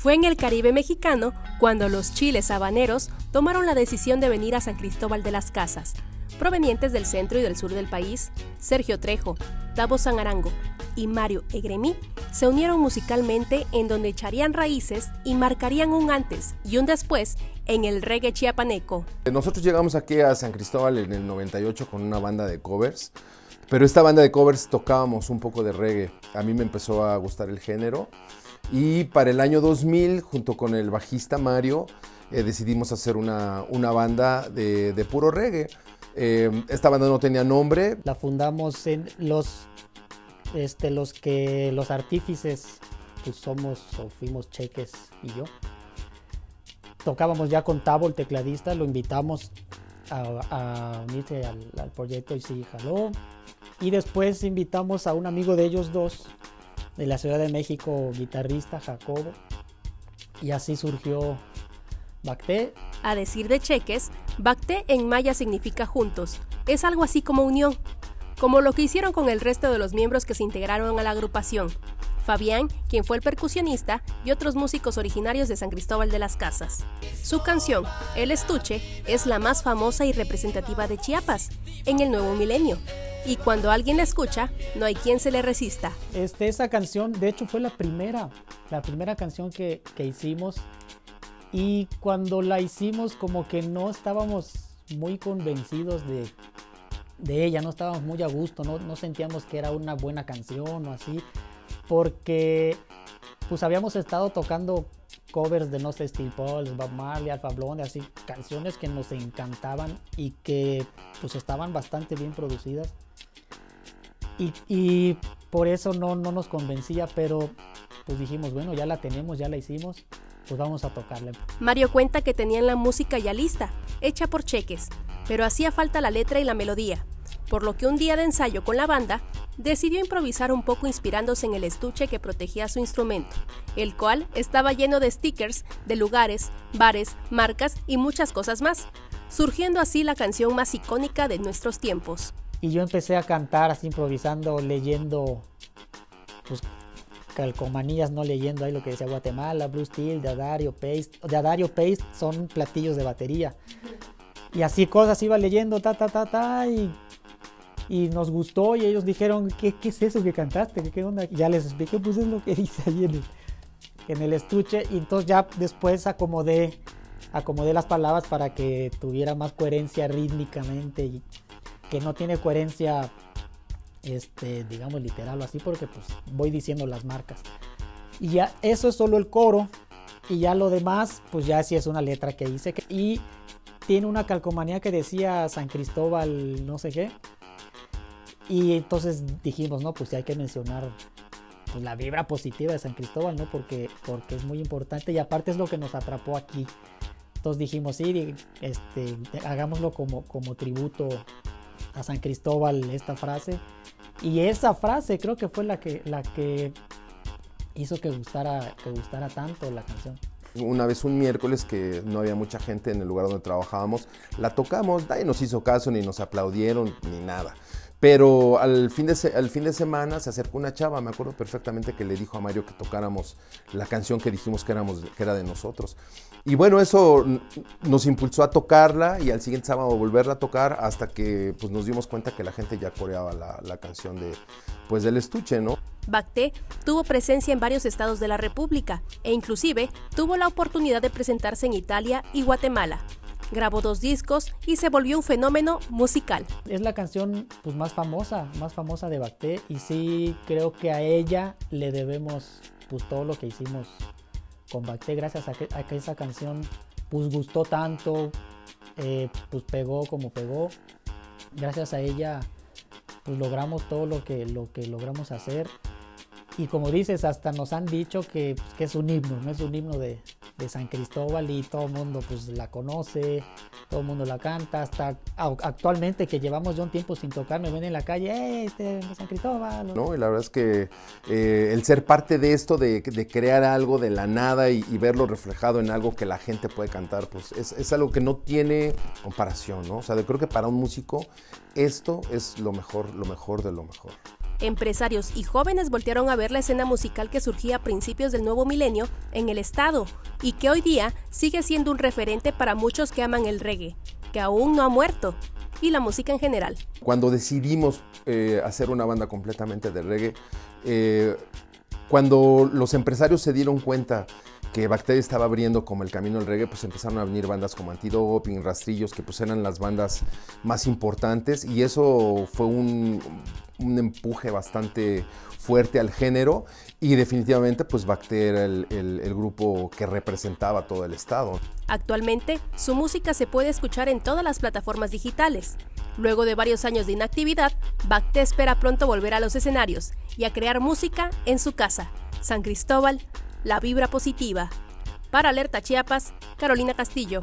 Fue en el Caribe mexicano cuando los chiles habaneros tomaron la decisión de venir a San Cristóbal de las Casas, provenientes del centro y del sur del país. Sergio Trejo, Davo Sangarango y Mario Egremí se unieron musicalmente en donde echarían raíces y marcarían un antes y un después en el reggae chiapaneco. Nosotros llegamos aquí a San Cristóbal en el 98 con una banda de covers, pero esta banda de covers tocábamos un poco de reggae. A mí me empezó a gustar el género y para el año 2000, junto con el bajista Mario, eh, decidimos hacer una, una banda de, de, puro reggae. Eh, esta banda no tenía nombre. La fundamos en los, este, los que los artífices, pues somos o fuimos Cheques y yo. Tocábamos ya con Tavo, el tecladista, lo invitamos a, unirse al, al proyecto y sí, jaló. Y después invitamos a un amigo de ellos dos, de la Ciudad de México, guitarrista Jacobo. Y así surgió Bacté. A decir de Cheques, Bacté en maya significa juntos. Es algo así como unión, como lo que hicieron con el resto de los miembros que se integraron a la agrupación. Fabián, quien fue el percusionista, y otros músicos originarios de San Cristóbal de las Casas. Su canción, El Estuche, es la más famosa y representativa de Chiapas, en el nuevo milenio. Y cuando alguien la escucha, no hay quien se le resista. Este, esa canción, de hecho, fue la primera, la primera canción que, que hicimos. Y cuando la hicimos, como que no estábamos muy convencidos de, de ella, no estábamos muy a gusto, no, no sentíamos que era una buena canción o así porque pues habíamos estado tocando covers de no sé Steel Pulse, Bob Marley, Alpha Blonde, así canciones que nos encantaban y que pues estaban bastante bien producidas y, y por eso no, no nos convencía, pero pues dijimos bueno ya la tenemos, ya la hicimos, pues vamos a tocarla. Mario cuenta que tenían la música ya lista, hecha por cheques, pero hacía falta la letra y la melodía, por lo que un día de ensayo con la banda decidió improvisar un poco inspirándose en el estuche que protegía su instrumento, el cual estaba lleno de stickers de lugares, bares, marcas y muchas cosas más, surgiendo así la canción más icónica de nuestros tiempos. Y yo empecé a cantar así improvisando, leyendo, pues calcomanías, no leyendo ahí lo que decía Guatemala, Blue Steel, de Adario Paste. De Adario Paste son platillos de batería. Y así cosas iba leyendo, ta, ta, ta, ta, y y nos gustó y ellos dijeron, ¿qué, qué es eso que cantaste? ¿Qué, qué onda? Ya les expliqué, pues es lo que dice ahí en el, en el estuche y entonces ya después acomodé, acomodé las palabras para que tuviera más coherencia rítmicamente y que no tiene coherencia, este, digamos literal o así, porque pues voy diciendo las marcas. Y ya eso es solo el coro y ya lo demás, pues ya sí es una letra que hice y tiene una calcomanía que decía San Cristóbal no sé qué y entonces dijimos, no, pues sí hay que mencionar pues, la vibra positiva de San Cristóbal, ¿no? Porque, porque es muy importante y aparte es lo que nos atrapó aquí. Entonces dijimos, sí, este, hagámoslo como, como tributo a San Cristóbal esta frase. Y esa frase creo que fue la que, la que hizo que gustara, que gustara tanto la canción. Una vez un miércoles que no había mucha gente en el lugar donde trabajábamos, la tocamos, nadie nos hizo caso, ni nos aplaudieron, ni nada. Pero al fin, de semana se acercó una chava, me acuerdo perfectamente que le dijo a Mario que tocáramos la canción que dijimos que, éramos, que era de nosotros. Y bueno, eso nos impulsó a tocarla y al siguiente sábado volverla a tocar hasta que pues, nos dimos cuenta que la gente ya coreaba la, la canción de, pues, del estuche, ¿no? Bacté tuvo presencia en varios estados de la República e inclusive tuvo la oportunidad de presentarse en Italia y Guatemala grabó dos discos y se volvió un fenómeno musical. Es la canción pues, más famosa, más famosa de Bacté y sí creo que a ella le debemos pues, todo lo que hicimos con Bacté gracias a que, a que esa canción pues gustó tanto, eh, pues pegó como pegó. Gracias a ella pues logramos todo lo que, lo que logramos hacer. Y como dices, hasta nos han dicho que, pues, es un himno, no es un himno de, San Cristóbal y todo el mundo pues la conoce, todo el mundo la canta, hasta actualmente que llevamos ya un tiempo sin tocar, me ven en la calle, ¡eh, este, San Cristóbal! No, y la verdad es que eh, el ser parte de esto, de, de, crear algo de la nada y, y, verlo reflejado en algo que la gente puede cantar, pues es, es, algo que no tiene comparación, ¿no? O sea, yo creo que para un músico esto es lo mejor, lo mejor de lo mejor. Empresarios y jóvenes voltearon a ver la escena musical que surgía a principios del nuevo milenio en el estado y que hoy día sigue siendo un referente para muchos que aman el reggae, que aún no ha muerto, y la música en general. Cuando decidimos eh, hacer una banda completamente de reggae, eh, cuando los empresarios se dieron cuenta que Bacteria estaba abriendo como el camino del reggae, pues empezaron a venir bandas como Antidoping, Rastrillos, que pues eran las bandas más importantes y eso fue un, un empuje bastante fuerte al género y definitivamente pues Bacter era el, el, el, grupo que representaba todo el estado. Actualmente su música se puede escuchar en todas las plataformas digitales. Luego de varios años de inactividad, Bacte espera pronto volver a los escenarios y a crear música en su casa, San Cristóbal, la vibra positiva. Para Alerta Chiapas, Carolina Castillo.